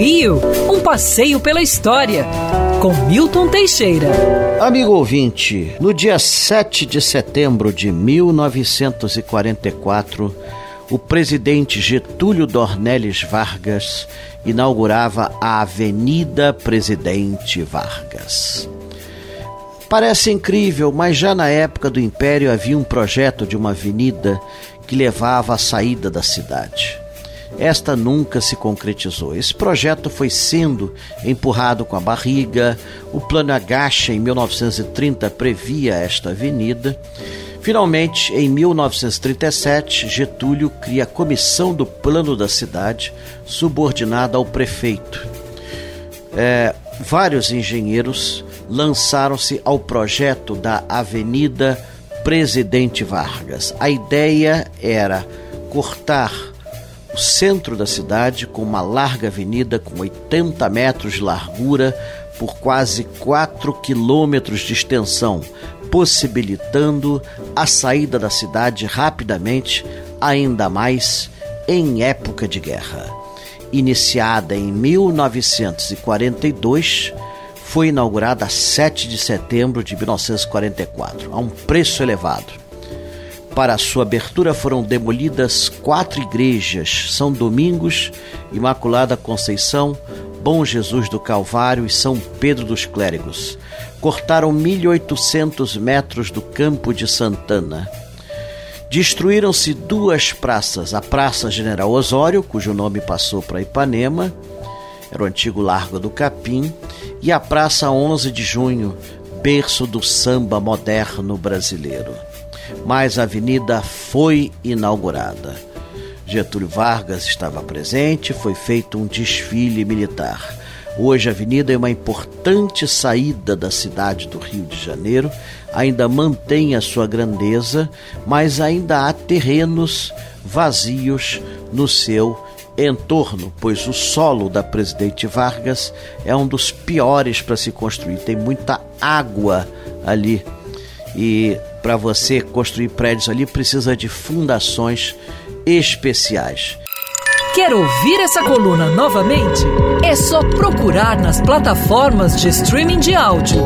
Rio, um passeio pela história, com Milton Teixeira. Amigo ouvinte, no dia 7 de setembro de 1944, o presidente Getúlio Dornelles Vargas inaugurava a Avenida Presidente Vargas. Parece incrível, mas já na época do Império havia um projeto de uma avenida que levava à saída da cidade. Esta nunca se concretizou. Esse projeto foi sendo empurrado com a barriga. O plano Agacha, em 1930, previa esta avenida. Finalmente, em 1937, Getúlio cria a Comissão do Plano da Cidade, subordinada ao prefeito. É, vários engenheiros lançaram-se ao projeto da Avenida Presidente Vargas. A ideia era cortar centro da cidade com uma larga avenida com 80 metros de largura por quase 4 quilômetros de extensão, possibilitando a saída da cidade rapidamente, ainda mais em época de guerra. Iniciada em 1942, foi inaugurada a 7 de setembro de 1944, a um preço elevado. Para sua abertura foram demolidas quatro igrejas: São Domingos, Imaculada Conceição, Bom Jesus do Calvário e São Pedro dos Clérigos. Cortaram 1.800 metros do Campo de Santana. Destruíram-se duas praças: a Praça General Osório, cujo nome passou para Ipanema, era o antigo Largo do Capim, e a Praça 11 de Junho, berço do samba moderno brasileiro. Mas a avenida foi inaugurada. Getúlio Vargas estava presente, foi feito um desfile militar. Hoje a avenida é uma importante saída da cidade do Rio de Janeiro, ainda mantém a sua grandeza, mas ainda há terrenos vazios no seu entorno, pois o solo da Presidente Vargas é um dos piores para se construir. Tem muita água ali e para você construir prédios ali precisa de fundações especiais. Quer ouvir essa coluna novamente? É só procurar nas plataformas de streaming de áudio.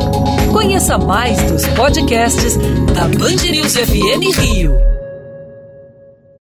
Conheça mais dos podcasts da Band News FM Rio.